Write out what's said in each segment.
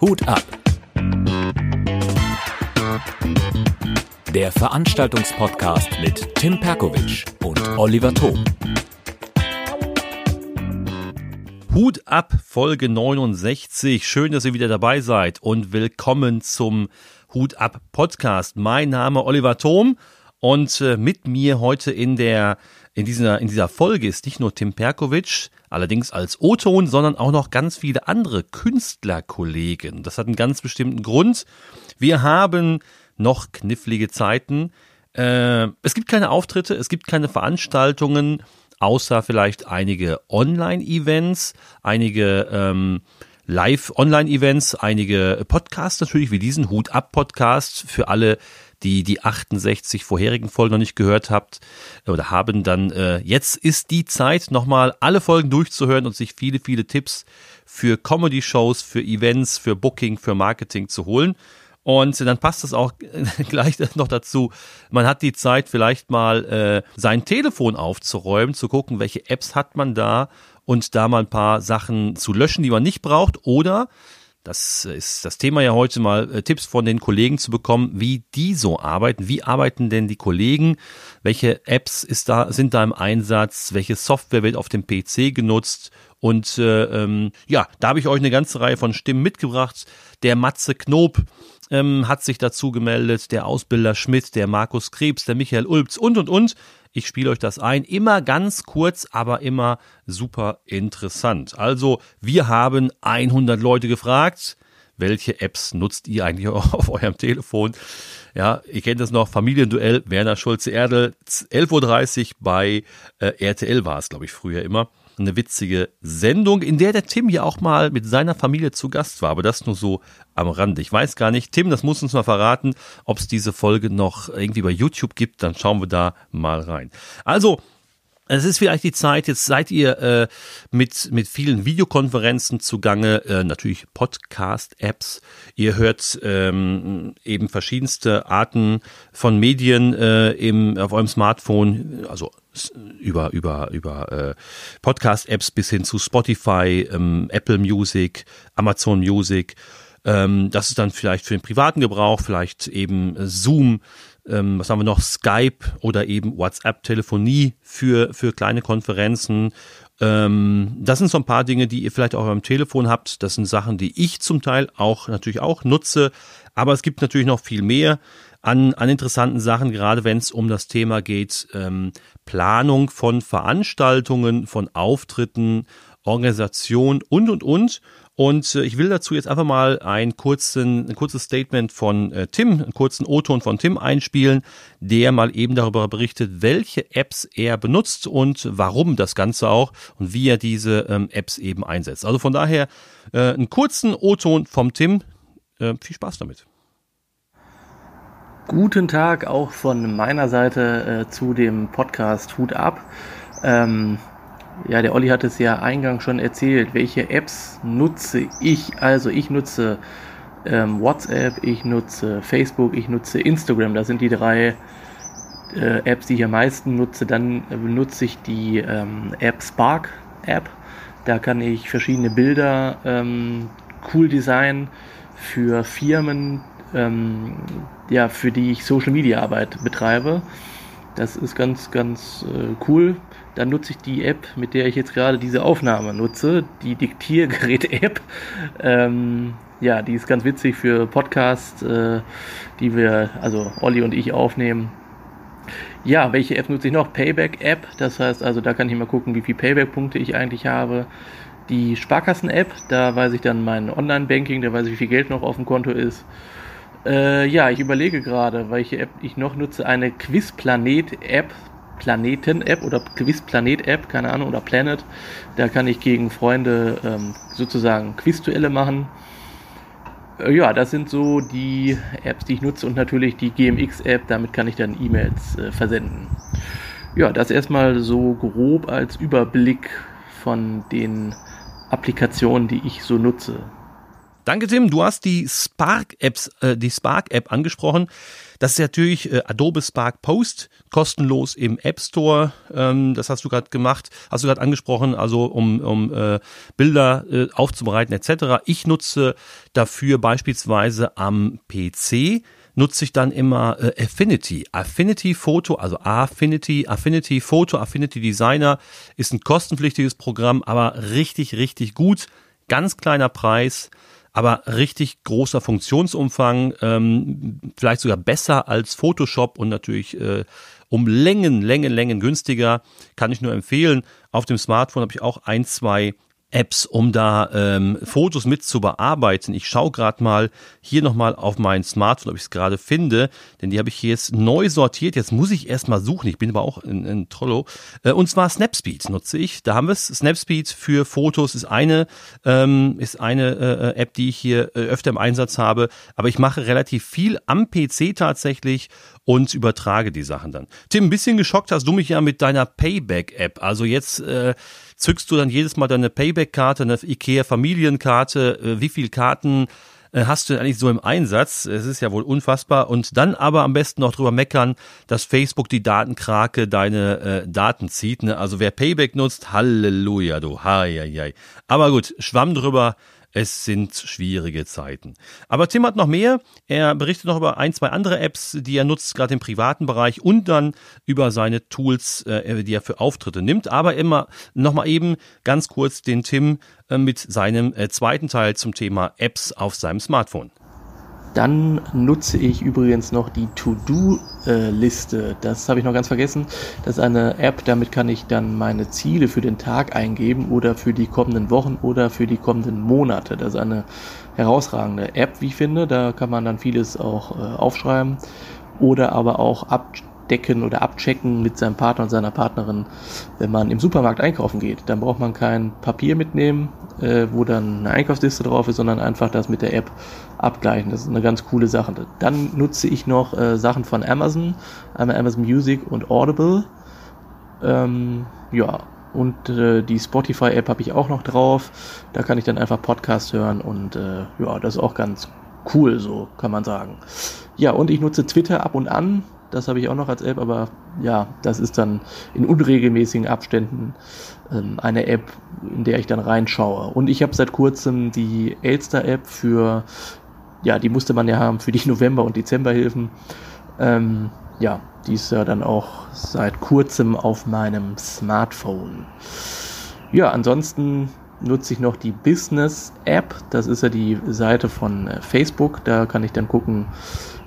Hut ab. Der Veranstaltungspodcast mit Tim Perkovic und Oliver Thom. Hut ab, Folge 69. Schön, dass ihr wieder dabei seid und willkommen zum Hut ab Podcast. Mein Name Oliver Thom und äh, mit mir heute in der in dieser in dieser Folge ist nicht nur Tim Perkovic, allerdings als O-Ton, sondern auch noch ganz viele andere Künstlerkollegen. Das hat einen ganz bestimmten Grund. Wir haben noch knifflige Zeiten. Äh, es gibt keine Auftritte, es gibt keine Veranstaltungen, außer vielleicht einige Online-Events, einige ähm, Live-Online-Events, einige Podcasts natürlich, wie diesen Hut ab Podcast für alle, die die 68 vorherigen Folgen noch nicht gehört habt oder haben, dann äh, jetzt ist die Zeit, nochmal alle Folgen durchzuhören und sich viele, viele Tipps für Comedy-Shows, für Events, für Booking, für Marketing zu holen. Und dann passt es auch gleich noch dazu. Man hat die Zeit, vielleicht mal äh, sein Telefon aufzuräumen, zu gucken, welche Apps hat man da und da mal ein paar Sachen zu löschen, die man nicht braucht. Oder das ist das Thema ja heute mal, äh, Tipps von den Kollegen zu bekommen, wie die so arbeiten. Wie arbeiten denn die Kollegen? Welche Apps ist da, sind da im Einsatz? Welche Software wird auf dem PC genutzt? Und äh, ähm, ja, da habe ich euch eine ganze Reihe von Stimmen mitgebracht. Der Matze Knob ähm, hat sich dazu gemeldet, der Ausbilder Schmidt, der Markus Krebs, der Michael Ulbz und und und. Ich spiele euch das ein. Immer ganz kurz, aber immer super interessant. Also, wir haben 100 Leute gefragt. Welche Apps nutzt ihr eigentlich auf eurem Telefon? Ja, ihr kennt das noch, Familienduell, Werner Schulze-Erdel, 11.30 Uhr bei äh, RTL war es, glaube ich, früher immer eine witzige Sendung, in der der Tim ja auch mal mit seiner Familie zu Gast war, aber das nur so am Rande. Ich weiß gar nicht, Tim, das muss uns mal verraten, ob es diese Folge noch irgendwie bei YouTube gibt, dann schauen wir da mal rein. Also, es ist vielleicht die Zeit, jetzt seid ihr äh, mit, mit vielen Videokonferenzen zugange, äh, natürlich Podcast-Apps. Ihr hört ähm, eben verschiedenste Arten von Medien äh, im, auf eurem Smartphone, also über, über, über äh, Podcast-Apps bis hin zu Spotify, ähm, Apple Music, Amazon Music. Ähm, das ist dann vielleicht für den privaten Gebrauch, vielleicht eben Zoom, ähm, was haben wir noch, Skype oder eben WhatsApp-Telefonie für, für kleine Konferenzen. Ähm, das sind so ein paar Dinge, die ihr vielleicht auch beim Telefon habt. Das sind Sachen, die ich zum Teil auch natürlich auch nutze. Aber es gibt natürlich noch viel mehr an, an interessanten Sachen, gerade wenn es um das Thema geht, ähm, Planung von Veranstaltungen, von Auftritten, Organisation und, und, und. Und äh, ich will dazu jetzt einfach mal ein, kurzen, ein kurzes Statement von äh, Tim, einen kurzen O-Ton von Tim einspielen, der mal eben darüber berichtet, welche Apps er benutzt und warum das Ganze auch und wie er diese ähm, Apps eben einsetzt. Also von daher äh, einen kurzen O-Ton vom Tim. Äh, viel Spaß damit. Guten Tag auch von meiner Seite äh, zu dem Podcast Hut ab. Ähm, ja, der Olli hat es ja eingangs schon erzählt, welche Apps nutze ich. Also ich nutze ähm, WhatsApp, ich nutze Facebook, ich nutze Instagram. Das sind die drei äh, Apps, die ich am meisten nutze. Dann benutze ich die ähm, App Spark App. Da kann ich verschiedene Bilder ähm, cool designen für Firmen, ähm, ja, für die ich Social Media Arbeit betreibe. Das ist ganz, ganz äh, cool. Dann nutze ich die App, mit der ich jetzt gerade diese Aufnahme nutze, die Diktiergerät-App. Ähm, ja, die ist ganz witzig für Podcasts, äh, die wir, also Olli und ich aufnehmen. Ja, welche App nutze ich noch? Payback-App, das heißt also, da kann ich mal gucken, wie viele Payback-Punkte ich eigentlich habe. Die Sparkassen-App, da weiß ich dann mein Online-Banking, da weiß ich, wie viel Geld noch auf dem Konto ist. Äh, ja, ich überlege gerade, welche App ich noch nutze. Eine Quizplanet-App, Planeten-App oder Quizplanet-App, keine Ahnung, oder Planet. Da kann ich gegen Freunde ähm, sozusagen Quizduelle machen. Äh, ja, das sind so die Apps, die ich nutze und natürlich die GMX-App, damit kann ich dann E-Mails äh, versenden. Ja, das erstmal so grob als Überblick von den Applikationen, die ich so nutze. Danke, Tim. Du hast die Spark-Apps, äh, die Spark-App angesprochen. Das ist natürlich äh, Adobe Spark Post, kostenlos im App Store. Ähm, das hast du gerade gemacht, hast du gerade angesprochen, also um, um äh, Bilder äh, aufzubereiten etc. Ich nutze dafür beispielsweise am PC nutze ich dann immer äh, Affinity. Affinity Photo, also Affinity, Affinity Photo, Affinity Designer ist ein kostenpflichtiges Programm, aber richtig, richtig gut. Ganz kleiner Preis aber richtig großer Funktionsumfang, ähm, vielleicht sogar besser als Photoshop und natürlich äh, um Längen, Längen, Längen günstiger. Kann ich nur empfehlen. Auf dem Smartphone habe ich auch ein, zwei Apps, um da ähm, Fotos mit zu bearbeiten. Ich schaue gerade mal hier nochmal auf mein Smartphone, ob ich es gerade finde, denn die habe ich hier jetzt neu sortiert. Jetzt muss ich erstmal suchen. Ich bin aber auch in, in Trollo. Äh, und zwar Snapspeed nutze ich. Da haben wir es. Snapspeed für Fotos ist eine, ähm, ist eine äh, App, die ich hier äh, öfter im Einsatz habe. Aber ich mache relativ viel am PC tatsächlich und übertrage die Sachen dann. Tim, ein bisschen geschockt hast du mich ja mit deiner Payback-App. Also jetzt äh, zückst du dann jedes Mal deine Payback-Karte, eine IKEA-Familienkarte, äh, wie viel Karten äh, hast du denn eigentlich so im Einsatz? Es ist ja wohl unfassbar. Und dann aber am besten noch drüber meckern, dass Facebook die Datenkrake deine äh, Daten zieht. Ne? Also wer Payback nutzt, Halleluja, du. Hei, hei, hei. Aber gut, schwamm drüber. Es sind schwierige Zeiten. Aber Tim hat noch mehr. Er berichtet noch über ein, zwei andere Apps, die er nutzt, gerade im privaten Bereich und dann über seine Tools, äh, die er für Auftritte nimmt. Aber immer nochmal eben ganz kurz den Tim äh, mit seinem äh, zweiten Teil zum Thema Apps auf seinem Smartphone. Dann nutze ich übrigens noch die To-Do-Liste. Das habe ich noch ganz vergessen. Das ist eine App, damit kann ich dann meine Ziele für den Tag eingeben oder für die kommenden Wochen oder für die kommenden Monate. Das ist eine herausragende App, wie ich finde. Da kann man dann vieles auch äh, aufschreiben oder aber auch ab abdecken oder abchecken mit seinem Partner und seiner Partnerin, wenn man im Supermarkt einkaufen geht. Dann braucht man kein Papier mitnehmen, äh, wo dann eine Einkaufsliste drauf ist, sondern einfach das mit der App abgleichen. Das ist eine ganz coole Sache. Dann nutze ich noch äh, Sachen von Amazon, einmal Amazon Music und Audible. Ähm, ja, und äh, die Spotify-App habe ich auch noch drauf. Da kann ich dann einfach Podcast hören und äh, ja, das ist auch ganz cool, so kann man sagen. Ja, und ich nutze Twitter ab und an. Das habe ich auch noch als App, aber ja, das ist dann in unregelmäßigen Abständen ähm, eine App, in der ich dann reinschaue. Und ich habe seit kurzem die Elster-App für, ja, die musste man ja haben für die November- und Dezemberhilfen. Ähm, ja, die ist ja dann auch seit kurzem auf meinem Smartphone. Ja, ansonsten nutze ich noch die Business App. Das ist ja die Seite von äh, Facebook. Da kann ich dann gucken,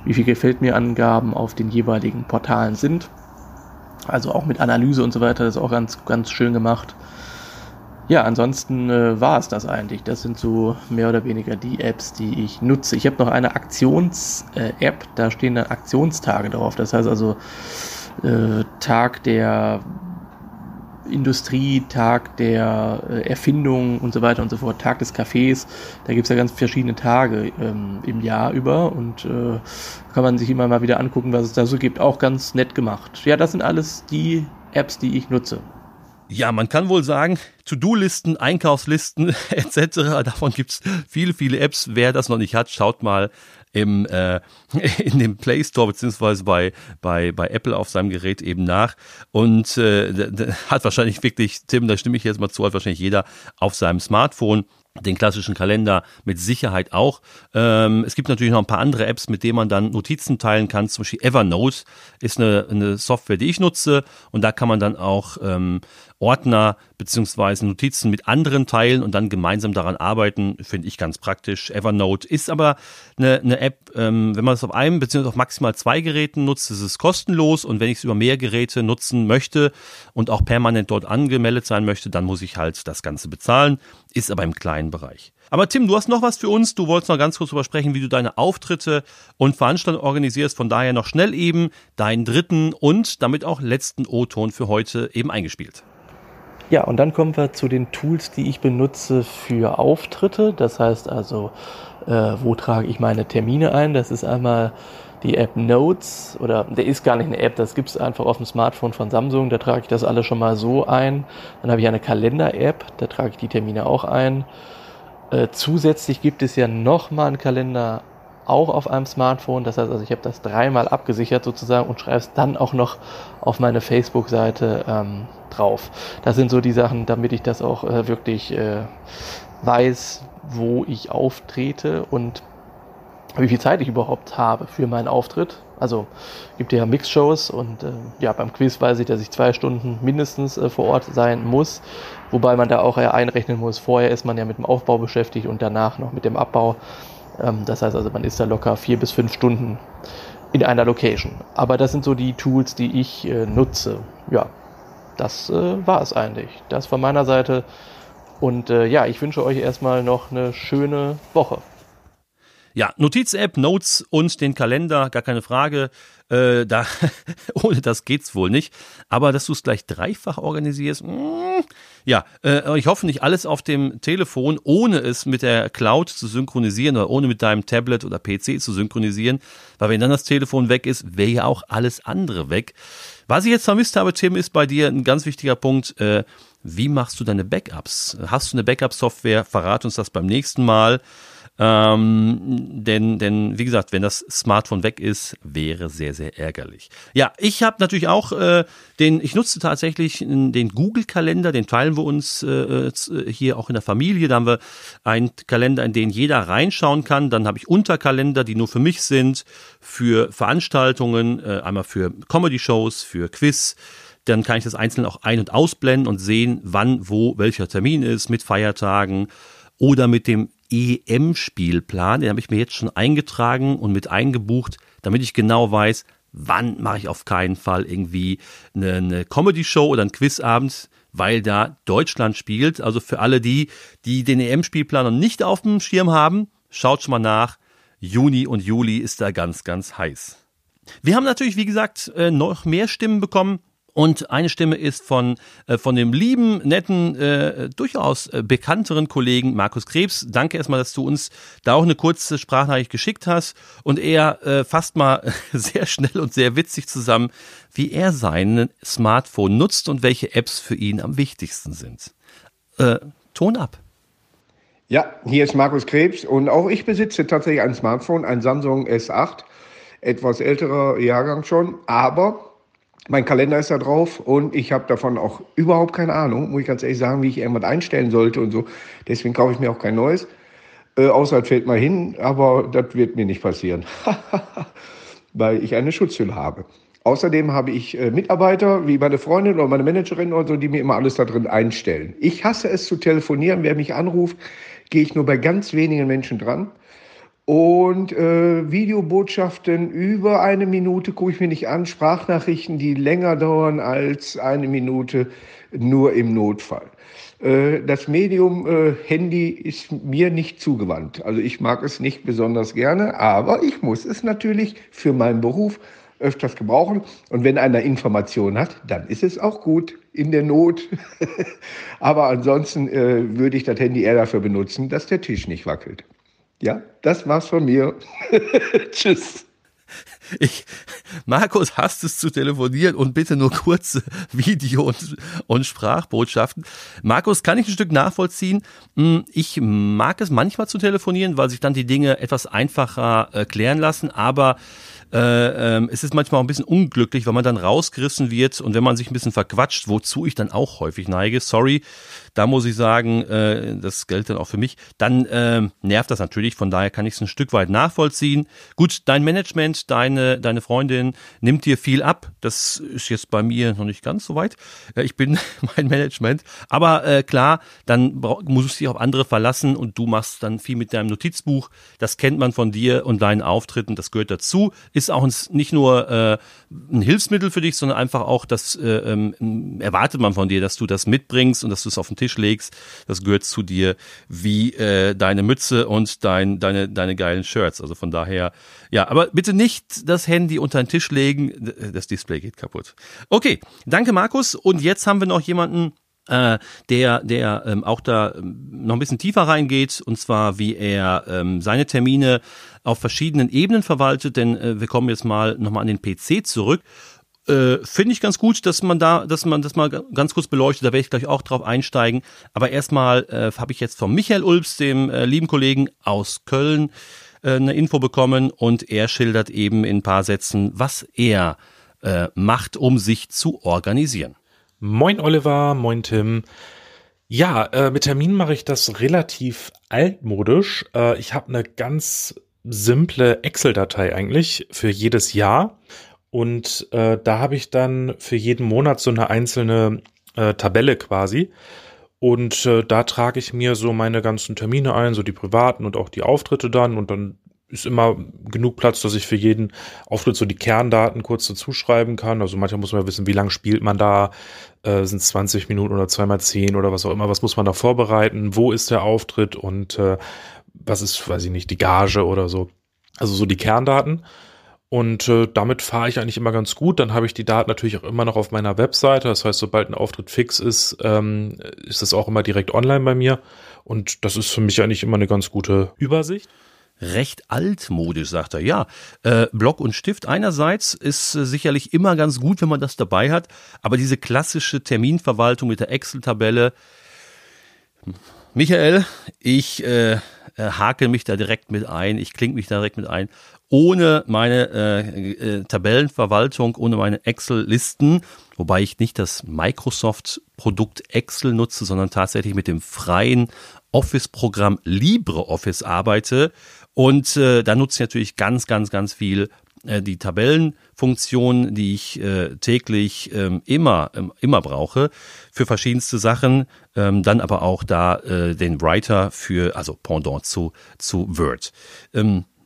wie viel gefällt mir Angaben auf den jeweiligen Portalen sind. Also auch mit Analyse und so weiter, das ist auch ganz, ganz schön gemacht. Ja, ansonsten äh, war es das eigentlich. Das sind so mehr oder weniger die Apps, die ich nutze. Ich habe noch eine Aktions-App, da stehen dann Aktionstage drauf. Das heißt also äh, Tag der Industrietag der äh, Erfindung und so weiter und so fort, Tag des Cafés. Da gibt es ja ganz verschiedene Tage ähm, im Jahr über und äh, kann man sich immer mal wieder angucken, was es da so gibt. Auch ganz nett gemacht. Ja, das sind alles die Apps, die ich nutze. Ja, man kann wohl sagen, To-Do-Listen, Einkaufslisten etc. Davon gibt's viele, viele Apps. Wer das noch nicht hat, schaut mal im, äh, in dem Play Store beziehungsweise bei, bei, bei Apple auf seinem Gerät eben nach. Und äh, hat wahrscheinlich wirklich, Tim, da stimme ich jetzt mal zu, hat wahrscheinlich jeder auf seinem Smartphone den klassischen Kalender mit Sicherheit auch. Ähm, es gibt natürlich noch ein paar andere Apps, mit denen man dann Notizen teilen kann. Zum Beispiel Evernote ist eine, eine Software, die ich nutze und da kann man dann auch ähm, Ordner beziehungsweise Notizen mit anderen teilen und dann gemeinsam daran arbeiten, finde ich ganz praktisch. Evernote ist aber eine, eine App, ähm, wenn man es auf einem beziehungsweise auf maximal zwei Geräten nutzt, ist es kostenlos und wenn ich es über mehr Geräte nutzen möchte und auch permanent dort angemeldet sein möchte, dann muss ich halt das Ganze bezahlen, ist aber im kleinen Bereich. Aber Tim, du hast noch was für uns. Du wolltest noch ganz kurz darüber sprechen, wie du deine Auftritte und Veranstaltungen organisierst. Von daher noch schnell eben deinen dritten und damit auch letzten O-Ton für heute eben eingespielt. Ja, und dann kommen wir zu den Tools, die ich benutze für Auftritte. Das heißt also, äh, wo trage ich meine Termine ein? Das ist einmal die App Notes oder der ist gar nicht eine App, das gibt es einfach auf dem Smartphone von Samsung. Da trage ich das alles schon mal so ein. Dann habe ich eine Kalender-App, da trage ich die Termine auch ein. Äh, zusätzlich gibt es ja nochmal einen Kalender auch auf einem Smartphone. Das heißt also, ich habe das dreimal abgesichert sozusagen und schreibe es dann auch noch auf meine Facebook-Seite ähm, drauf. Das sind so die Sachen, damit ich das auch äh, wirklich äh, weiß, wo ich auftrete und wie viel Zeit ich überhaupt habe für meinen Auftritt. Also gibt ja Mix-Shows und äh, ja, beim Quiz weiß ich, dass ich zwei Stunden mindestens äh, vor Ort sein muss, wobei man da auch ja einrechnen muss, vorher ist man ja mit dem Aufbau beschäftigt und danach noch mit dem Abbau. Ähm, das heißt also, man ist da locker vier bis fünf Stunden in einer Location. Aber das sind so die Tools, die ich äh, nutze. Ja, das äh, war es eigentlich. Das von meiner Seite. Und äh, ja, ich wünsche euch erstmal noch eine schöne Woche. Ja, Notiz-App, Notes und den Kalender, gar keine Frage. Äh, da, ohne das geht's wohl nicht. Aber dass du es gleich dreifach organisierst, mh, mm, ja, äh, ich hoffe nicht alles auf dem Telefon, ohne es mit der Cloud zu synchronisieren oder ohne mit deinem Tablet oder PC zu synchronisieren. Weil wenn dann das Telefon weg ist, wäre ja auch alles andere weg. Was ich jetzt vermisst habe, Tim, ist bei dir ein ganz wichtiger Punkt. Äh, wie machst du deine Backups? Hast du eine Backup-Software? Verrat uns das beim nächsten Mal. Ähm, denn, denn, wie gesagt, wenn das Smartphone weg ist, wäre sehr, sehr ärgerlich. Ja, ich habe natürlich auch äh, den, ich nutze tatsächlich den Google-Kalender, den teilen wir uns äh, hier auch in der Familie. Da haben wir einen Kalender, in den jeder reinschauen kann. Dann habe ich Unterkalender, die nur für mich sind, für Veranstaltungen, äh, einmal für Comedy-Shows, für Quiz dann kann ich das einzeln auch ein- und ausblenden und sehen, wann, wo, welcher Termin ist, mit Feiertagen oder mit dem EM-Spielplan. Den habe ich mir jetzt schon eingetragen und mit eingebucht, damit ich genau weiß, wann mache ich auf keinen Fall irgendwie eine, Comedy-Show oder einen Quizabend, weil da Deutschland spielt. Also für alle die, die den EM-Spielplan noch nicht auf dem Schirm haben, schaut schon mal nach. Juni und Juli ist da ganz, ganz heiß. Wir haben natürlich, wie gesagt, äh, noch mehr Stimmen bekommen. Und eine Stimme ist von, äh, von dem lieben, netten, äh, durchaus äh, bekannteren Kollegen Markus Krebs. Danke erstmal, dass du uns da auch eine kurze Sprachnachricht geschickt hast. Und er äh, fasst mal sehr schnell und sehr witzig zusammen, wie er sein Smartphone nutzt und welche Apps für ihn am wichtigsten sind. Äh, Ton ab. Ja, hier ist Markus Krebs und auch ich besitze tatsächlich ein Smartphone, ein Samsung S8, etwas älterer Jahrgang schon, aber mein Kalender ist da drauf und ich habe davon auch überhaupt keine Ahnung, muss ich ganz ehrlich sagen, wie ich irgendwas einstellen sollte und so. Deswegen kaufe ich mir auch kein neues. Äh, außer es fällt mal hin, aber das wird mir nicht passieren, weil ich eine Schutzhülle habe. Außerdem habe ich äh, Mitarbeiter, wie meine Freundin oder meine Managerin oder so, die mir immer alles da drin einstellen. Ich hasse es zu telefonieren. Wer mich anruft, gehe ich nur bei ganz wenigen Menschen dran. Und äh, Videobotschaften über eine Minute gucke ich mir nicht an. Sprachnachrichten, die länger dauern als eine Minute, nur im Notfall. Äh, das Medium äh, Handy ist mir nicht zugewandt. Also ich mag es nicht besonders gerne, aber ich muss es natürlich für meinen Beruf öfters gebrauchen. Und wenn einer Informationen hat, dann ist es auch gut in der Not. aber ansonsten äh, würde ich das Handy eher dafür benutzen, dass der Tisch nicht wackelt. Ja, das war's von mir. Tschüss. Ich, Markus hasst es zu telefonieren und bitte nur kurze Video- und, und Sprachbotschaften. Markus, kann ich ein Stück nachvollziehen? Hm, ich mag es manchmal zu telefonieren, weil sich dann die Dinge etwas einfacher äh, klären lassen, aber äh, ähm, es ist manchmal auch ein bisschen unglücklich, weil man dann rausgerissen wird und wenn man sich ein bisschen verquatscht, wozu ich dann auch häufig neige, sorry, da muss ich sagen, äh, das gilt dann auch für mich, dann äh, nervt das natürlich, von daher kann ich es ein Stück weit nachvollziehen. Gut, dein Management, deine, deine Freundin nimmt dir viel ab, das ist jetzt bei mir noch nicht ganz so weit, ich bin mein Management, aber äh, klar, dann musst du dich auf andere verlassen und du machst dann viel mit deinem Notizbuch, das kennt man von dir und deinen Auftritten, das gehört dazu, ist auch nicht nur äh, ein Hilfsmittel für dich, sondern einfach auch, das äh, ähm, erwartet man von dir, dass du das mitbringst und dass du es auf den Tisch legst. Das gehört zu dir wie äh, deine Mütze und dein, deine, deine geilen Shirts. Also von daher, ja, aber bitte nicht das Handy unter den Tisch legen. Das Display geht kaputt. Okay, danke Markus. Und jetzt haben wir noch jemanden, äh, der, der ähm, auch da ähm, noch ein bisschen tiefer reingeht, und zwar wie er ähm, seine Termine auf verschiedenen Ebenen verwaltet, denn äh, wir kommen jetzt mal nochmal an den PC zurück. Äh, Finde ich ganz gut, dass man da, dass man das mal ganz kurz beleuchtet. Da werde ich gleich auch drauf einsteigen. Aber erstmal äh, habe ich jetzt von Michael Ulbs, dem äh, lieben Kollegen aus Köln, äh, eine Info bekommen und er schildert eben in ein paar Sätzen, was er äh, macht, um sich zu organisieren. Moin Oliver, moin Tim. Ja, äh, mit Terminen mache ich das relativ altmodisch. Ich habe eine ganz simple Excel-Datei eigentlich für jedes Jahr. Und äh, da habe ich dann für jeden Monat so eine einzelne äh, Tabelle quasi. Und äh, da trage ich mir so meine ganzen Termine ein, so die privaten und auch die Auftritte dann. Und dann ist immer genug Platz, dass ich für jeden Auftritt so die Kerndaten kurz dazu schreiben kann. Also manchmal muss man ja wissen, wie lange spielt man da, äh, sind es 20 Minuten oder zweimal 10 oder was auch immer, was muss man da vorbereiten, wo ist der Auftritt und äh, was ist, weiß ich nicht, die Gage oder so. Also so die Kerndaten. Und äh, damit fahre ich eigentlich immer ganz gut. Dann habe ich die Daten natürlich auch immer noch auf meiner Webseite. Das heißt, sobald ein Auftritt fix ist, ähm, ist das auch immer direkt online bei mir. Und das ist für mich eigentlich immer eine ganz gute Übersicht recht altmodisch, sagt er. Ja, äh, Block und Stift einerseits ist äh, sicherlich immer ganz gut, wenn man das dabei hat, aber diese klassische Terminverwaltung mit der Excel-Tabelle, Michael, ich äh, äh, hake mich da direkt mit ein, ich klinge mich da direkt mit ein. Ohne meine äh, äh, Tabellenverwaltung, ohne meine Excel-Listen, wobei ich nicht das Microsoft-Produkt Excel nutze, sondern tatsächlich mit dem freien Office-Programm LibreOffice arbeite und äh, da nutze ich natürlich ganz, ganz, ganz viel die Tabellenfunktion, die ich äh, täglich ähm, immer, ähm, immer brauche für verschiedenste Sachen. Ähm, dann aber auch da äh, den Writer für, also Pendant zu, zu Word.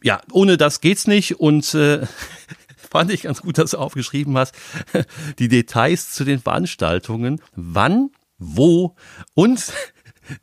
Ja, ohne das geht's nicht und äh, fand ich ganz gut, dass du aufgeschrieben hast, die Details zu den Veranstaltungen, wann, wo und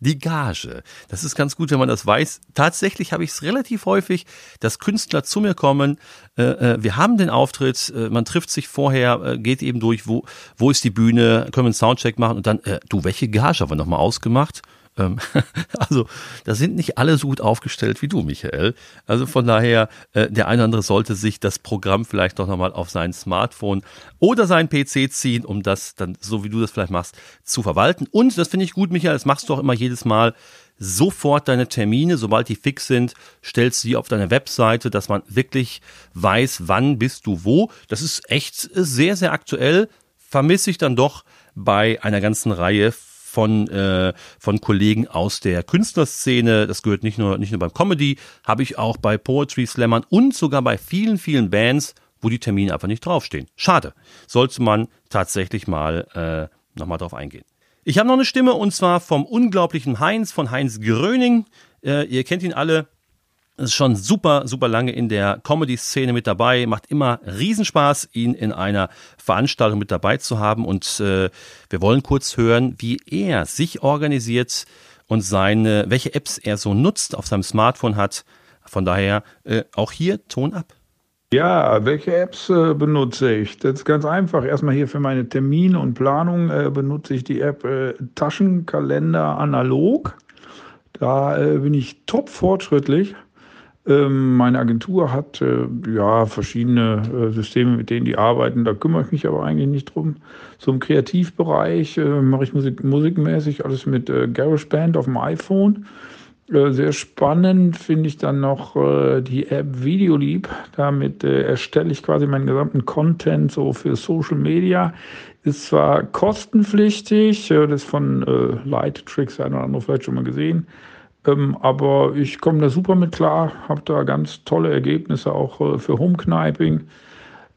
die Gage. Das ist ganz gut, wenn man das weiß. Tatsächlich habe ich es relativ häufig, dass Künstler zu mir kommen. Äh, äh, wir haben den Auftritt, äh, man trifft sich vorher, geht eben durch, wo, wo ist die Bühne, können wir einen Soundcheck machen und dann, du, welche Gage haben wir nochmal ausgemacht? Ähm, also, da sind nicht alle so gut aufgestellt wie du, Michael. Also von daher, äh, der eine oder andere sollte sich das Programm vielleicht doch nochmal auf sein Smartphone oder seinen PC ziehen, um das dann, so wie du das vielleicht machst, zu verwalten. Und das finde ich gut, Michael, das machst du auch immer jedes Mal sofort deine Termine, sobald die fix sind, stellst du die auf deine Webseite, dass man wirklich weiß, wann bist du wo. Das ist echt sehr, sehr aktuell. Vermisse ich dann doch bei einer ganzen Reihe von, äh, von Kollegen aus der Künstlerszene. Das gehört nicht nur, nicht nur beim Comedy, habe ich auch bei Poetry Slammern und sogar bei vielen, vielen Bands, wo die Termine einfach nicht draufstehen. Schade. Sollte man tatsächlich mal äh, nochmal drauf eingehen. Ich habe noch eine Stimme und zwar vom unglaublichen Heinz, von Heinz Gröning. Äh, ihr kennt ihn alle ist schon super, super lange in der Comedy-Szene mit dabei. Macht immer Riesenspaß, ihn in einer Veranstaltung mit dabei zu haben. Und äh, wir wollen kurz hören, wie er sich organisiert und seine, welche Apps er so nutzt, auf seinem Smartphone hat. Von daher äh, auch hier Ton ab. Ja, welche Apps äh, benutze ich? Das ist ganz einfach. Erstmal hier für meine Termine und Planung äh, benutze ich die App äh, Taschenkalender analog. Da äh, bin ich top fortschrittlich. Ähm, meine Agentur hat äh, ja verschiedene äh, Systeme, mit denen die arbeiten. Da kümmere ich mich aber eigentlich nicht drum. So im Kreativbereich äh, mache ich Musik, musikmäßig alles mit GarageBand auf dem iPhone. Sehr spannend finde ich dann noch die App Videolieb. Damit erstelle ich quasi meinen gesamten Content so für Social Media. Ist zwar kostenpflichtig, das von Light Tricks, ein oder andere vielleicht schon mal gesehen. Ähm, aber ich komme da super mit klar, habe da ganz tolle Ergebnisse auch äh, für Homekniping.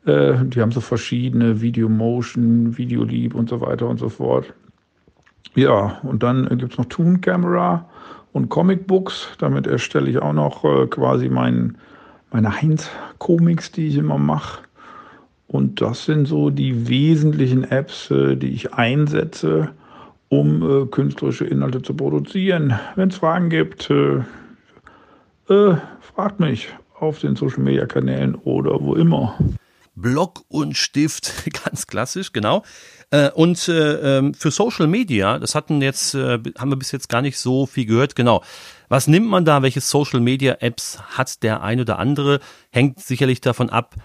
Äh, die haben so verschiedene Video Motion, Video Leap und so weiter und so fort. Ja, und dann gibt es noch Toon Camera und Comic Books. Damit erstelle ich auch noch äh, quasi mein, meine Heinz-Comics, die ich immer mache. Und das sind so die wesentlichen Apps, äh, die ich einsetze um äh, künstlerische Inhalte zu produzieren. Wenn es Fragen gibt, äh, äh, fragt mich auf den Social Media Kanälen oder wo immer. Block und Stift, ganz klassisch, genau. Äh, und äh, ähm, für Social Media, das hatten jetzt, äh, haben wir bis jetzt gar nicht so viel gehört, genau. Was nimmt man da? Welche Social Media Apps hat der ein oder andere? Hängt sicherlich davon ab,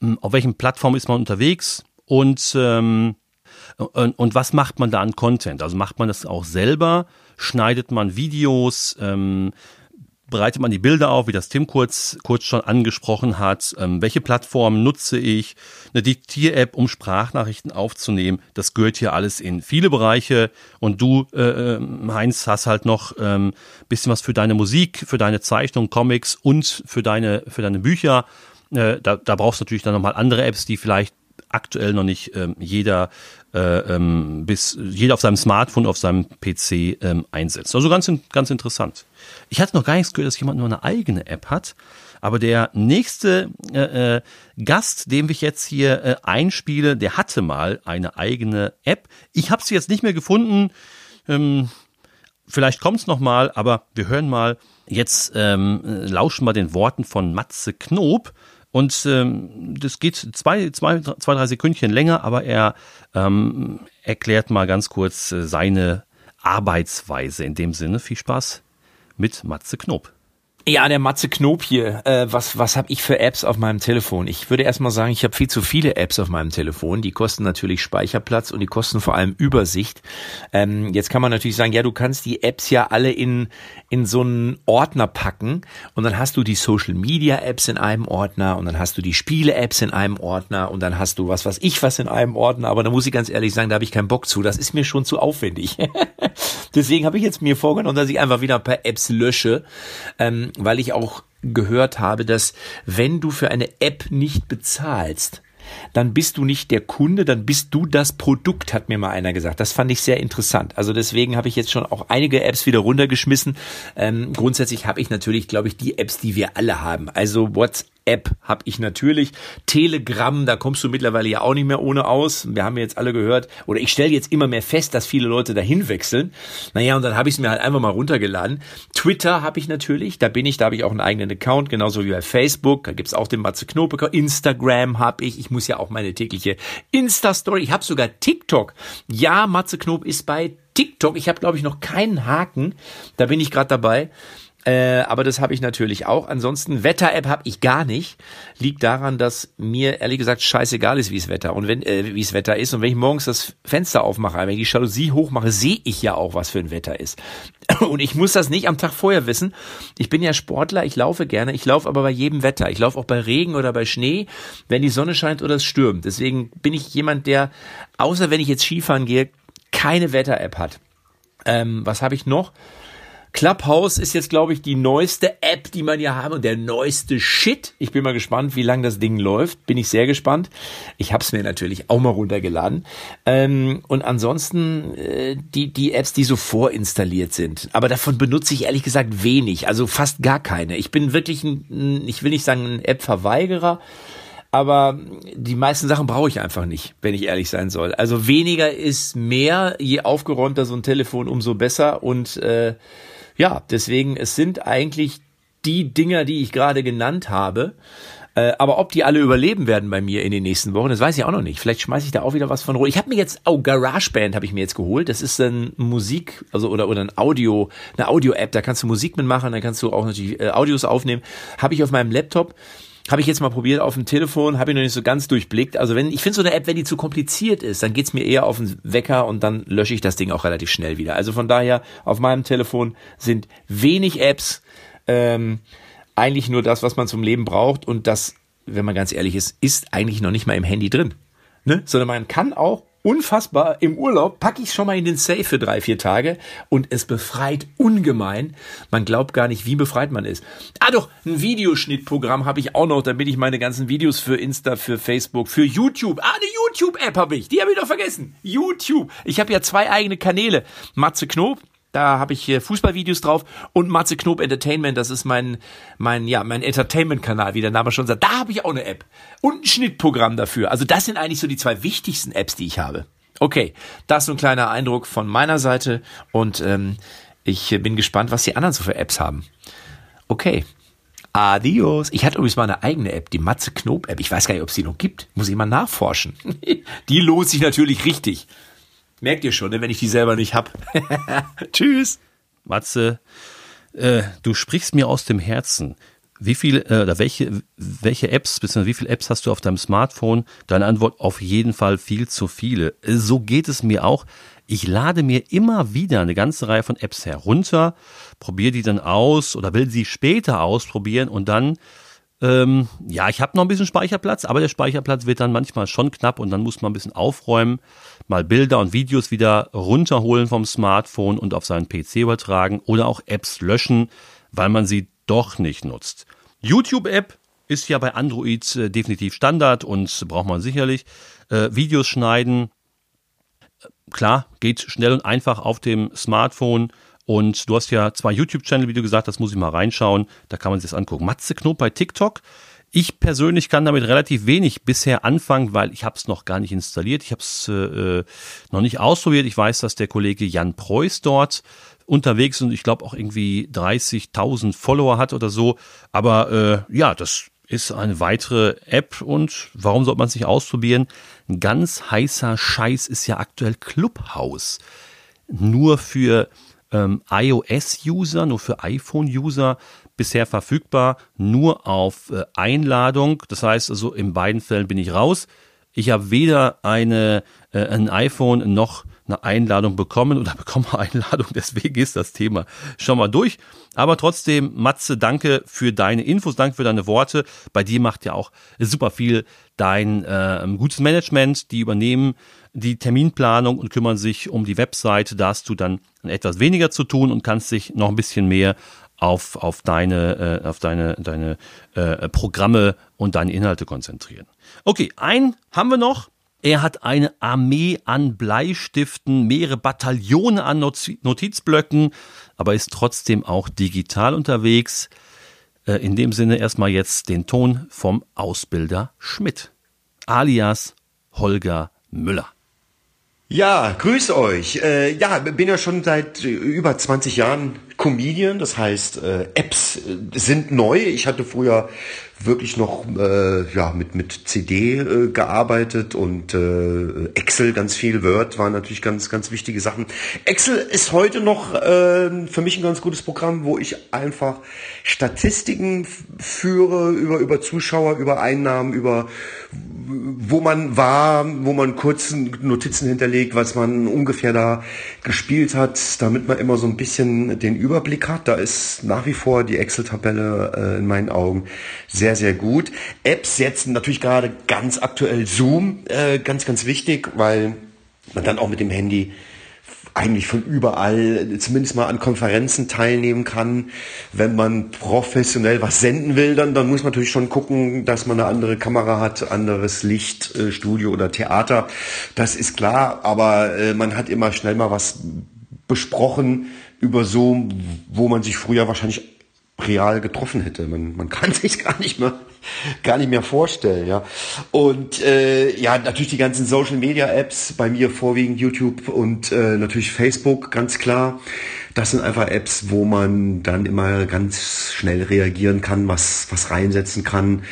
hm, auf welchen Plattformen ist man unterwegs Und, ähm, und, und was macht man da an Content? Also macht man das auch selber? Schneidet man Videos? Ähm, bereitet man die Bilder auf, wie das Tim kurz, kurz schon angesprochen hat? Ähm, welche Plattform nutze ich? Eine Diktier-App, um Sprachnachrichten aufzunehmen. Das gehört hier alles in viele Bereiche. Und du, äh, ähm, Heinz, hast halt noch ähm, bisschen was für deine Musik, für deine Zeichnung, Comics und für deine, für deine Bücher. Äh, da, da brauchst du natürlich dann nochmal andere Apps, die vielleicht aktuell noch nicht ähm, jeder äh, ähm, bis jeder auf seinem Smartphone, auf seinem PC ähm, einsetzt. Also ganz, ganz interessant. Ich hatte noch gar nichts gehört, dass jemand nur eine eigene App hat. Aber der nächste äh, äh, Gast, den ich jetzt hier äh, einspiele, der hatte mal eine eigene App. Ich habe sie jetzt nicht mehr gefunden. Ähm, vielleicht kommt es noch mal, aber wir hören mal. Jetzt ähm, lauschen wir den Worten von Matze Knob. Und ähm, das geht zwei, zwei, zwei, drei Sekündchen länger, aber er ähm, erklärt mal ganz kurz äh, seine Arbeitsweise in dem Sinne. Viel Spaß mit Matze Knob. Ja, der Matze Knob hier. Äh, was was habe ich für Apps auf meinem Telefon? Ich würde erstmal sagen, ich habe viel zu viele Apps auf meinem Telefon. Die kosten natürlich Speicherplatz und die kosten vor allem Übersicht. Ähm, jetzt kann man natürlich sagen, ja, du kannst die Apps ja alle in in so einen Ordner packen und dann hast du die Social Media Apps in einem Ordner und dann hast du die Spiele Apps in einem Ordner und dann hast du was was ich was in einem Ordner. Aber da muss ich ganz ehrlich sagen, da habe ich keinen Bock zu. Das ist mir schon zu aufwendig. Deswegen habe ich jetzt mir vorgenommen, dass ich einfach wieder ein paar Apps lösche. Ähm, weil ich auch gehört habe, dass wenn du für eine App nicht bezahlst, dann bist du nicht der Kunde, dann bist du das Produkt, hat mir mal einer gesagt. Das fand ich sehr interessant. Also deswegen habe ich jetzt schon auch einige Apps wieder runtergeschmissen. Ähm, grundsätzlich habe ich natürlich, glaube ich, die Apps, die wir alle haben. Also WhatsApp App habe ich natürlich. Telegram, da kommst du mittlerweile ja auch nicht mehr ohne aus. Wir haben jetzt alle gehört, oder ich stelle jetzt immer mehr fest, dass viele Leute dahin wechseln. Naja, und dann habe ich es mir halt einfach mal runtergeladen. Twitter habe ich natürlich, da bin ich, da habe ich auch einen eigenen Account, genauso wie bei Facebook. Da gibt's auch den Matze Knope. Instagram habe ich. Ich muss ja auch meine tägliche Insta-Story. Ich habe sogar TikTok. Ja, Matze Knob ist bei TikTok. Ich habe, glaube ich, noch keinen Haken. Da bin ich gerade dabei. Äh, aber das habe ich natürlich auch. Ansonsten Wetter-App habe ich gar nicht. Liegt daran, dass mir ehrlich gesagt scheißegal ist, wie es Wetter und wenn äh, wie es Wetter ist. Und wenn ich morgens das Fenster aufmache, wenn ich die Jalousie hochmache, sehe ich ja auch, was für ein Wetter ist. Und ich muss das nicht am Tag vorher wissen. Ich bin ja Sportler, ich laufe gerne. Ich laufe aber bei jedem Wetter. Ich laufe auch bei Regen oder bei Schnee, wenn die Sonne scheint oder es stürmt. Deswegen bin ich jemand, der, außer wenn ich jetzt Skifahren gehe, keine Wetter-App hat. Ähm, was habe ich noch? Clubhouse ist jetzt, glaube ich, die neueste App, die man ja haben und der neueste Shit. Ich bin mal gespannt, wie lange das Ding läuft. Bin ich sehr gespannt. Ich habe es mir natürlich auch mal runtergeladen. Ähm, und ansonsten äh, die, die Apps, die so vorinstalliert sind. Aber davon benutze ich ehrlich gesagt wenig, also fast gar keine. Ich bin wirklich ein, ich will nicht sagen ein App-Verweigerer, aber die meisten Sachen brauche ich einfach nicht, wenn ich ehrlich sein soll. Also weniger ist mehr, je aufgeräumter so ein Telefon, umso besser und äh, ja, deswegen, es sind eigentlich die Dinger, die ich gerade genannt habe. Äh, aber ob die alle überleben werden bei mir in den nächsten Wochen, das weiß ich auch noch nicht. Vielleicht schmeiße ich da auch wieder was von Ich habe mir jetzt, oh, GarageBand habe ich mir jetzt geholt. Das ist ein Musik, also oder oder ein Audio, eine Audio-App. Da kannst du Musik mitmachen, da kannst du auch natürlich äh, Audios aufnehmen. Habe ich auf meinem Laptop. Habe ich jetzt mal probiert auf dem Telefon, habe ich noch nicht so ganz durchblickt. Also wenn ich finde so eine App, wenn die zu kompliziert ist, dann geht's mir eher auf den Wecker und dann lösche ich das Ding auch relativ schnell wieder. Also von daher, auf meinem Telefon sind wenig Apps, ähm, eigentlich nur das, was man zum Leben braucht und das, wenn man ganz ehrlich ist, ist eigentlich noch nicht mal im Handy drin. Ne? Sondern man kann auch unfassbar. Im Urlaub packe ich schon mal in den Safe für drei, vier Tage und es befreit ungemein. Man glaubt gar nicht, wie befreit man ist. Ah doch, ein Videoschnittprogramm habe ich auch noch, damit ich meine ganzen Videos für Insta, für Facebook, für YouTube. Ah, eine YouTube-App habe ich. Die habe ich doch vergessen. YouTube. Ich habe ja zwei eigene Kanäle. Matze Knob, da habe ich Fußballvideos drauf und Matze Knob Entertainment, das ist mein mein ja, mein Entertainment Kanal, wie der Name schon sagt. Da habe ich auch eine App und ein Schnittprogramm dafür. Also das sind eigentlich so die zwei wichtigsten Apps, die ich habe. Okay, das ist so ein kleiner Eindruck von meiner Seite und ähm, ich bin gespannt, was die anderen so für Apps haben. Okay. Adios. Ich hatte übrigens mal eine eigene App, die Matze Knob App. Ich weiß gar nicht, ob es die noch gibt. Muss ich mal nachforschen. die lohnt sich natürlich richtig. Merkt ihr schon, ne, wenn ich die selber nicht hab. Tschüss. Matze, äh, du sprichst mir aus dem Herzen. wie viel äh, oder welche, welche Apps, bzw. wie viele Apps hast du auf deinem Smartphone? Deine Antwort auf jeden Fall viel zu viele. So geht es mir auch. Ich lade mir immer wieder eine ganze Reihe von Apps herunter, probiere die dann aus oder will sie später ausprobieren und dann ähm, ja, ich habe noch ein bisschen Speicherplatz, aber der Speicherplatz wird dann manchmal schon knapp und dann muss man ein bisschen aufräumen, mal Bilder und Videos wieder runterholen vom Smartphone und auf seinen PC übertragen oder auch Apps löschen, weil man sie doch nicht nutzt. YouTube-App ist ja bei Android äh, definitiv Standard und braucht man sicherlich. Äh, Videos schneiden, äh, klar, geht schnell und einfach auf dem Smartphone und du hast ja zwei YouTube-Channel, wie du gesagt hast, muss ich mal reinschauen. Da kann man sich das angucken. Matze Knob bei TikTok. Ich persönlich kann damit relativ wenig bisher anfangen, weil ich habe es noch gar nicht installiert. Ich habe es äh, äh, noch nicht ausprobiert. Ich weiß, dass der Kollege Jan Preuß dort unterwegs ist und ich glaube auch irgendwie 30.000 Follower hat oder so. Aber äh, ja, das ist eine weitere App und warum sollte man es nicht ausprobieren? Ein ganz heißer Scheiß ist ja aktuell Clubhouse. Nur für ähm, iOS-User, nur für iPhone-User bisher verfügbar, nur auf äh, Einladung. Das heißt also, in beiden Fällen bin ich raus. Ich habe weder eine, äh, ein iPhone noch eine Einladung bekommen oder bekomme Einladung, deswegen ist das Thema schon mal durch. Aber trotzdem, Matze, danke für deine Infos, danke für deine Worte. Bei dir macht ja auch super viel dein äh, gutes Management, die übernehmen die Terminplanung und kümmern sich um die Webseite. Da hast du dann etwas weniger zu tun und kannst dich noch ein bisschen mehr auf, auf deine, äh, auf deine, deine äh, Programme und deine Inhalte konzentrieren. Okay, ein haben wir noch. Er hat eine Armee an Bleistiften, mehrere Bataillone an Notizblöcken, aber ist trotzdem auch digital unterwegs. Äh, in dem Sinne erstmal jetzt den Ton vom Ausbilder Schmidt, alias Holger Müller. Ja, grüß euch. Äh, ja, bin ja schon seit äh, über 20 Jahren Comedian, das heißt, äh, Apps äh, sind neu. Ich hatte früher wirklich noch äh, ja mit mit CD äh, gearbeitet und äh, Excel ganz viel Word waren natürlich ganz ganz wichtige Sachen. Excel ist heute noch äh, für mich ein ganz gutes Programm, wo ich einfach Statistiken führe über über Zuschauer, über Einnahmen, über wo man war, wo man kurzen Notizen hinterlegt, was man ungefähr da gespielt hat, damit man immer so ein bisschen den Überblick hat. Da ist nach wie vor die Excel-Tabelle äh, in meinen Augen sehr, sehr gut. Apps jetzt natürlich gerade ganz aktuell Zoom, äh, ganz, ganz wichtig, weil man dann auch mit dem Handy eigentlich von überall zumindest mal an Konferenzen teilnehmen kann. Wenn man professionell was senden will, dann, dann muss man natürlich schon gucken, dass man eine andere Kamera hat, anderes Licht, äh, Studio oder Theater. Das ist klar, aber äh, man hat immer schnell mal was besprochen über so, wo man sich früher wahrscheinlich real getroffen hätte. Man, man kann sich gar nicht mehr gar nicht mehr vorstellen, ja. Und äh, ja, natürlich die ganzen Social Media Apps, bei mir vorwiegend YouTube und äh, natürlich Facebook, ganz klar. Das sind einfach Apps, wo man dann immer ganz schnell reagieren kann, was, was reinsetzen kann.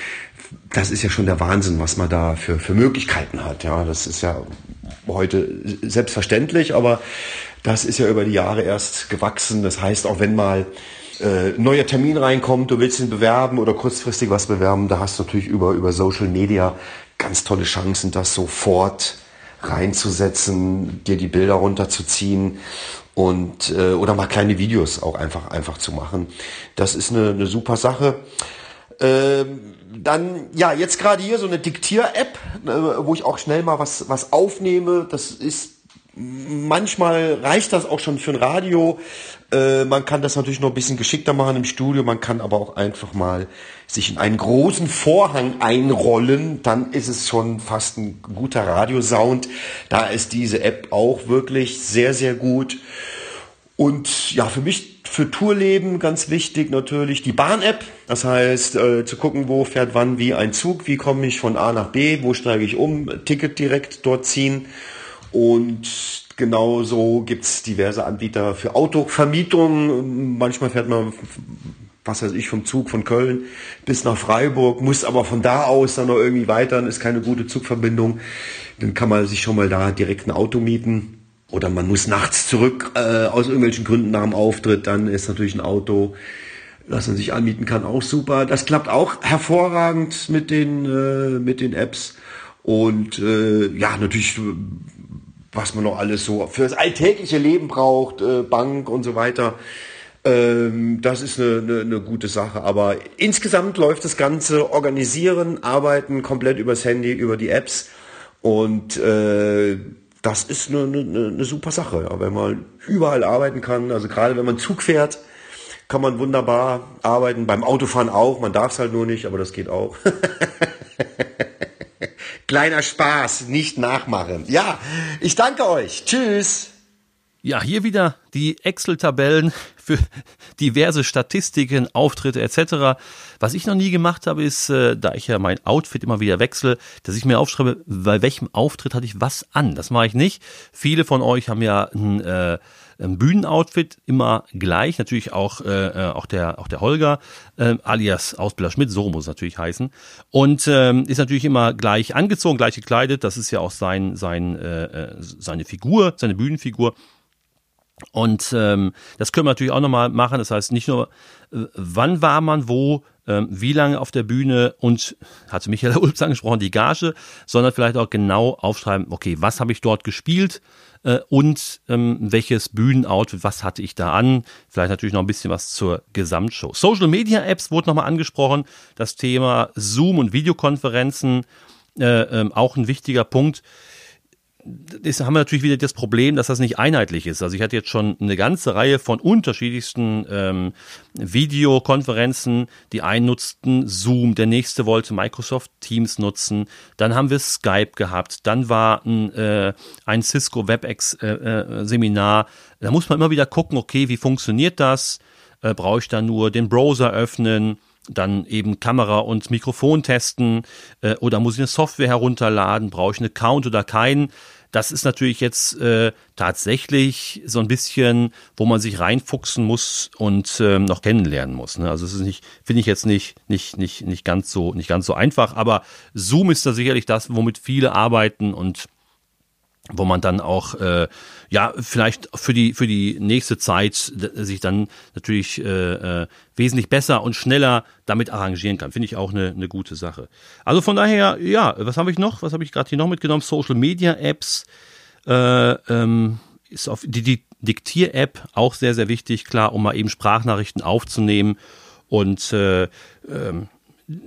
Das ist ja schon der Wahnsinn, was man da für, für Möglichkeiten hat. Ja, das ist ja heute selbstverständlich, aber das ist ja über die Jahre erst gewachsen. Das heißt, auch wenn mal äh, neuer Termin reinkommt, du willst ihn bewerben oder kurzfristig was bewerben, da hast du natürlich über, über Social Media ganz tolle Chancen, das sofort reinzusetzen, dir die Bilder runterzuziehen und äh, oder mal kleine Videos auch einfach einfach zu machen. Das ist eine, eine super Sache. Ähm, dann ja jetzt gerade hier so eine Diktier-App, äh, wo ich auch schnell mal was was aufnehme. Das ist manchmal reicht das auch schon für ein Radio. Äh, man kann das natürlich noch ein bisschen geschickter machen im Studio. Man kann aber auch einfach mal sich in einen großen Vorhang einrollen. Dann ist es schon fast ein guter Radiosound. Da ist diese App auch wirklich sehr, sehr gut. Und ja, für mich, für Tourleben ganz wichtig natürlich die Bahn-App. Das heißt, äh, zu gucken, wo fährt wann wie ein Zug, wie komme ich von A nach B, wo steige ich um, Ticket direkt dort ziehen. Und genauso gibt's diverse Anbieter für Autovermietung. Manchmal fährt man, was weiß ich, vom Zug von Köln bis nach Freiburg, muss aber von da aus dann noch irgendwie weiter, ist keine gute Zugverbindung. Dann kann man sich schon mal da direkt ein Auto mieten. Oder man muss nachts zurück äh, aus irgendwelchen Gründen nach dem Auftritt, dann ist natürlich ein Auto dass man sich anmieten kann, auch super. Das klappt auch hervorragend mit den, äh, mit den Apps. Und äh, ja, natürlich, was man noch alles so für das alltägliche Leben braucht, äh, Bank und so weiter. Ähm, das ist eine, eine, eine gute Sache. Aber insgesamt läuft das Ganze Organisieren, Arbeiten komplett übers Handy, über die Apps. Und äh, das ist eine, eine, eine super Sache, ja, wenn man überall arbeiten kann. Also gerade wenn man Zug fährt, kann man wunderbar arbeiten. Beim Autofahren auch. Man darf es halt nur nicht, aber das geht auch. Kleiner Spaß, nicht nachmachen. Ja, ich danke euch. Tschüss. Ja, hier wieder die Excel-Tabellen für diverse Statistiken, Auftritte etc. Was ich noch nie gemacht habe, ist, äh, da ich ja mein Outfit immer wieder wechsle, dass ich mir aufschreibe, bei welchem Auftritt hatte ich was an. Das mache ich nicht. Viele von euch haben ja ein, äh, ein Bühnenoutfit immer gleich. Natürlich auch, äh, äh auch, der, auch der Holger, äh, alias Ausbilder Schmidt, so muss es natürlich heißen. Und ähm, ist natürlich immer gleich angezogen, gleich gekleidet. Das ist ja auch sein, sein, äh, äh seine Figur, seine Bühnenfigur. Und ähm, das können wir natürlich auch nochmal machen. Das heißt nicht nur, äh, wann war man wo, ähm, wie lange auf der Bühne und, hatte Michael Ulps angesprochen, die Gage, sondern vielleicht auch genau aufschreiben, okay, was habe ich dort gespielt äh, und ähm, welches Bühnenoutfit, was hatte ich da an. Vielleicht natürlich noch ein bisschen was zur Gesamtshow. Social Media Apps wurde nochmal angesprochen. Das Thema Zoom und Videokonferenzen, äh, ähm, auch ein wichtiger Punkt das haben wir natürlich wieder das Problem, dass das nicht einheitlich ist. Also ich hatte jetzt schon eine ganze Reihe von unterschiedlichsten ähm, Videokonferenzen. Die einen nutzten Zoom, der nächste wollte Microsoft Teams nutzen. Dann haben wir Skype gehabt. Dann war ein, äh, ein Cisco WebEx äh, äh, Seminar. Da muss man immer wieder gucken, okay, wie funktioniert das? Äh, Brauche ich da nur den Browser öffnen? dann eben Kamera und Mikrofon testen äh, oder muss ich eine Software herunterladen, brauche ich einen Account oder keinen. Das ist natürlich jetzt äh, tatsächlich so ein bisschen, wo man sich reinfuchsen muss und ähm, noch kennenlernen muss. Ne? Also es ist nicht, finde ich jetzt nicht, nicht, nicht, nicht ganz so, nicht ganz so einfach. Aber Zoom ist da sicherlich das, womit viele arbeiten und wo man dann auch äh, ja vielleicht für die für die nächste Zeit sich dann natürlich äh, äh, wesentlich besser und schneller damit arrangieren kann. Finde ich auch eine, eine gute Sache. Also von daher, ja, was habe ich noch? Was habe ich gerade hier noch mitgenommen? Social Media Apps äh, ähm, ist auf die, die Diktier-App auch sehr, sehr wichtig, klar, um mal eben Sprachnachrichten aufzunehmen. Und äh, ähm,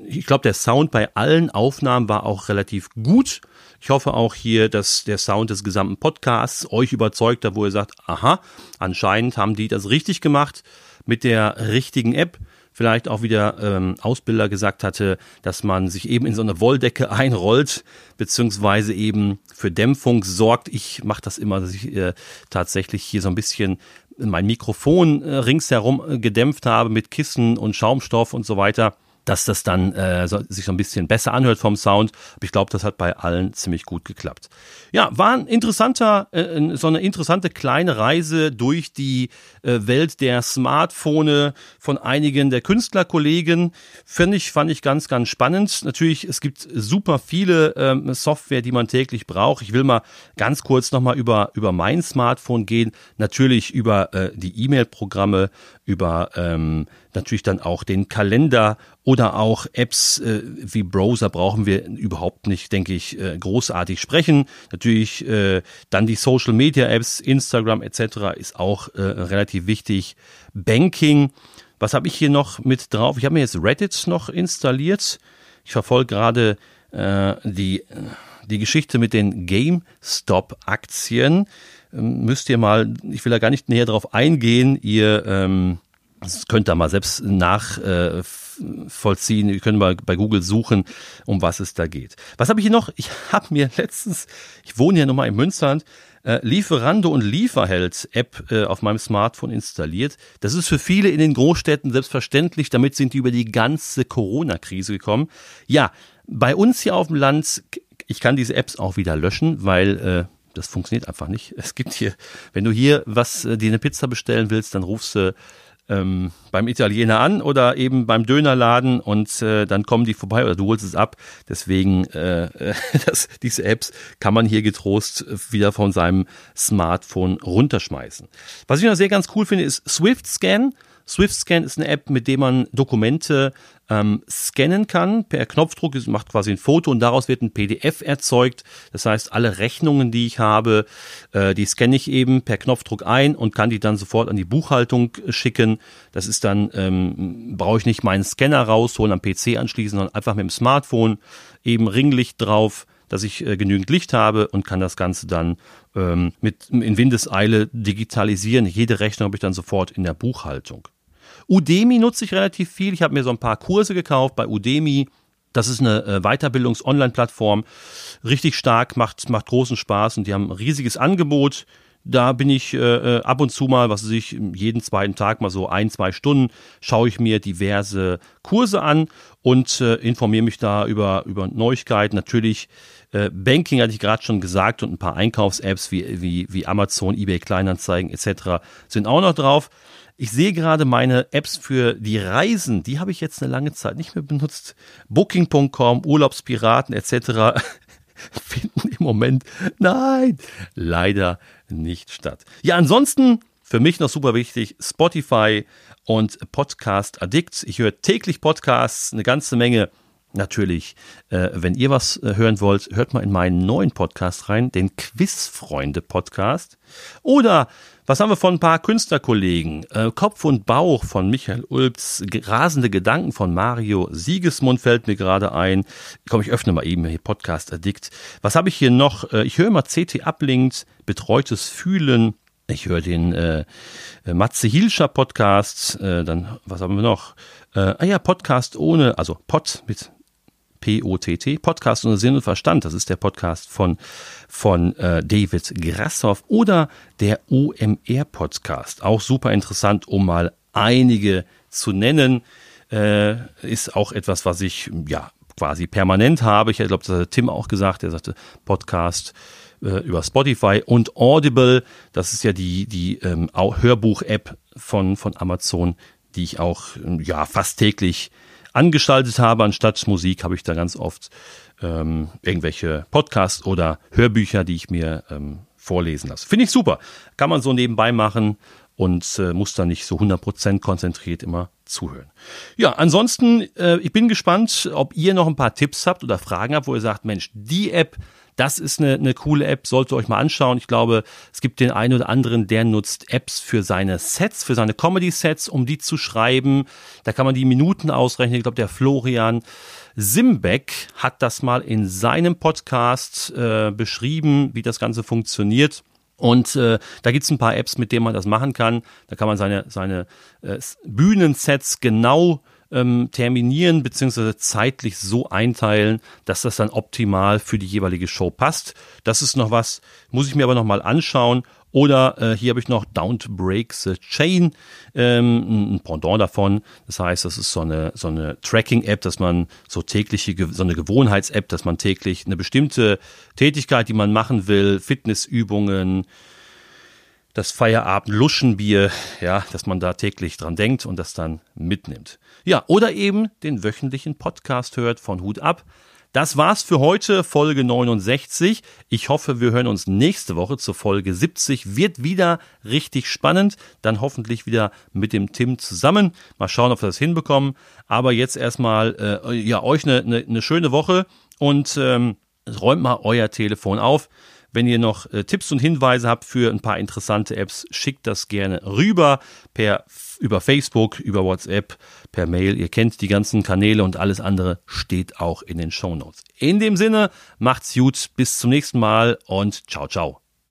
ich glaube, der Sound bei allen Aufnahmen war auch relativ gut. Ich hoffe auch hier, dass der Sound des gesamten Podcasts euch überzeugt hat, wo ihr sagt, aha, anscheinend haben die das richtig gemacht mit der richtigen App. Vielleicht auch wieder ähm, Ausbilder gesagt hatte, dass man sich eben in so eine Wolldecke einrollt, beziehungsweise eben für Dämpfung sorgt. Ich mache das immer, dass ich äh, tatsächlich hier so ein bisschen mein Mikrofon äh, ringsherum äh, gedämpft habe mit Kissen und Schaumstoff und so weiter dass das dann äh, so, sich so ein bisschen besser anhört vom Sound. Aber ich glaube, das hat bei allen ziemlich gut geklappt. Ja, war ein interessanter, äh, so eine interessante kleine Reise durch die äh, Welt der Smartphone von einigen der Künstlerkollegen. Finde ich, fand ich ganz, ganz spannend. Natürlich, es gibt super viele ähm, Software, die man täglich braucht. Ich will mal ganz kurz nochmal über, über mein Smartphone gehen. Natürlich über äh, die E-Mail-Programme, über ähm, natürlich dann auch den Kalender oder auch Apps äh, wie Browser brauchen wir überhaupt nicht, denke ich, äh, großartig sprechen. Natürlich äh, dann die Social Media Apps, Instagram etc. ist auch äh, relativ wichtig. Banking. Was habe ich hier noch mit drauf? Ich habe mir jetzt Reddit noch installiert. Ich verfolge gerade äh, die, die Geschichte mit den GameStop-Aktien. Ähm, müsst ihr mal, ich will da gar nicht näher drauf eingehen, ihr ähm, könnt ihr mal selbst nachvollziehen. Äh, ihr könnt mal bei Google suchen, um was es da geht. Was habe ich hier noch? Ich habe mir letztens, ich wohne ja nun mal in Münsterland, äh, Lieferando und Lieferheld App äh, auf meinem Smartphone installiert. Das ist für viele in den Großstädten selbstverständlich. Damit sind die über die ganze Corona-Krise gekommen. Ja, bei uns hier auf dem Land, ich kann diese Apps auch wieder löschen, weil äh, das funktioniert einfach nicht. Es gibt hier, wenn du hier was, äh, dir eine Pizza bestellen willst, dann rufst du ähm, beim Italiener an oder eben beim Dönerladen und äh, dann kommen die vorbei oder du holst es ab. Deswegen, äh, das, diese Apps kann man hier getrost wieder von seinem Smartphone runterschmeißen. Was ich noch sehr ganz cool finde, ist Swift Scan. SwiftScan ist eine App, mit der man Dokumente ähm, scannen kann. Per Knopfdruck es macht quasi ein Foto und daraus wird ein PDF erzeugt. Das heißt, alle Rechnungen, die ich habe, äh, die scanne ich eben per Knopfdruck ein und kann die dann sofort an die Buchhaltung schicken. Das ist dann, ähm, brauche ich nicht meinen Scanner rausholen, am PC anschließen, sondern einfach mit dem Smartphone eben Ringlicht drauf dass ich äh, genügend Licht habe und kann das Ganze dann ähm, mit in Windeseile digitalisieren. Jede Rechnung habe ich dann sofort in der Buchhaltung. Udemy nutze ich relativ viel. Ich habe mir so ein paar Kurse gekauft bei Udemy. Das ist eine äh, Weiterbildungs-Online-Plattform. Richtig stark, macht, macht großen Spaß und die haben ein riesiges Angebot. Da bin ich äh, äh ab und zu mal, was weiß ich, jeden zweiten Tag mal so ein, zwei Stunden, schaue ich mir diverse Kurse an und äh, informiere mich da über, über Neuigkeiten. Natürlich, äh, Banking hatte ich gerade schon gesagt und ein paar Einkaufs-Apps wie, wie, wie Amazon, eBay Kleinanzeigen etc. sind auch noch drauf. Ich sehe gerade meine Apps für die Reisen, die habe ich jetzt eine lange Zeit nicht mehr benutzt. Booking.com, Urlaubspiraten etc. finden im Moment, nein, leider nicht statt. Ja, ansonsten für mich noch super wichtig, Spotify und Podcast Addict. Ich höre täglich Podcasts, eine ganze Menge. Natürlich, äh, wenn ihr was äh, hören wollt, hört mal in meinen neuen Podcast rein, den Quizfreunde Podcast. Oder was haben wir von ein paar Künstlerkollegen? Äh, Kopf und Bauch von Michael Ulbs, rasende Gedanken von Mario Siegesmund fällt mir gerade ein. Komm, ich öffne mal eben hier Podcast Addict. Was habe ich hier noch? Äh, ich höre mal CT Uplink, betreutes Fühlen. Ich höre den äh, äh, Matze Hilscher Podcast. Äh, dann, was haben wir noch? Äh, ah ja, Podcast ohne, also Pod mit P-O-T-T, Podcast ohne Sinn und Verstand. Das ist der Podcast von, von äh, David Grassoff oder der OMR-Podcast. Auch super interessant, um mal einige zu nennen. Äh, ist auch etwas, was ich ja quasi permanent habe. Ich glaube, das hat Tim auch gesagt. Er sagte Podcast äh, über Spotify und Audible. Das ist ja die, die ähm, Hörbuch-App von, von Amazon, die ich auch ja fast täglich angestaltet habe. Anstatt Musik habe ich da ganz oft ähm, irgendwelche Podcasts oder Hörbücher, die ich mir ähm, vorlesen lasse. Finde ich super. Kann man so nebenbei machen und äh, muss da nicht so 100% konzentriert immer zuhören. Ja, ansonsten, äh, ich bin gespannt, ob ihr noch ein paar Tipps habt oder Fragen habt, wo ihr sagt, Mensch, die App, das ist eine, eine coole App, solltet ihr euch mal anschauen. Ich glaube, es gibt den einen oder anderen, der nutzt Apps für seine Sets, für seine Comedy-Sets, um die zu schreiben. Da kann man die Minuten ausrechnen. Ich glaube, der Florian Simbeck hat das mal in seinem Podcast äh, beschrieben, wie das Ganze funktioniert. Und äh, da gibt's ein paar Apps, mit denen man das machen kann. Da kann man seine, seine äh, Bühnensets genau ähm, terminieren beziehungsweise zeitlich so einteilen, dass das dann optimal für die jeweilige Show passt. Das ist noch was, muss ich mir aber nochmal anschauen. Oder äh, hier habe ich noch Don't Break the Chain, ähm, ein Pendant davon. Das heißt, das ist so eine, so eine Tracking-App, dass man so tägliche, so eine Gewohnheits-App, dass man täglich eine bestimmte Tätigkeit, die man machen will, Fitnessübungen, das Feierabend-Luschenbier, ja, dass man da täglich dran denkt und das dann mitnimmt. Ja, oder eben den wöchentlichen Podcast hört von Hut ab. Das war's für heute, Folge 69. Ich hoffe, wir hören uns nächste Woche zur Folge 70. Wird wieder richtig spannend. Dann hoffentlich wieder mit dem Tim zusammen. Mal schauen, ob wir das hinbekommen. Aber jetzt erstmal, äh, ja, euch eine, eine, eine schöne Woche und ähm, räumt mal euer Telefon auf. Wenn ihr noch äh, Tipps und Hinweise habt für ein paar interessante Apps, schickt das gerne rüber per über Facebook, über WhatsApp, per Mail. Ihr kennt die ganzen Kanäle und alles andere steht auch in den Show Notes. In dem Sinne, macht's gut, bis zum nächsten Mal und ciao ciao.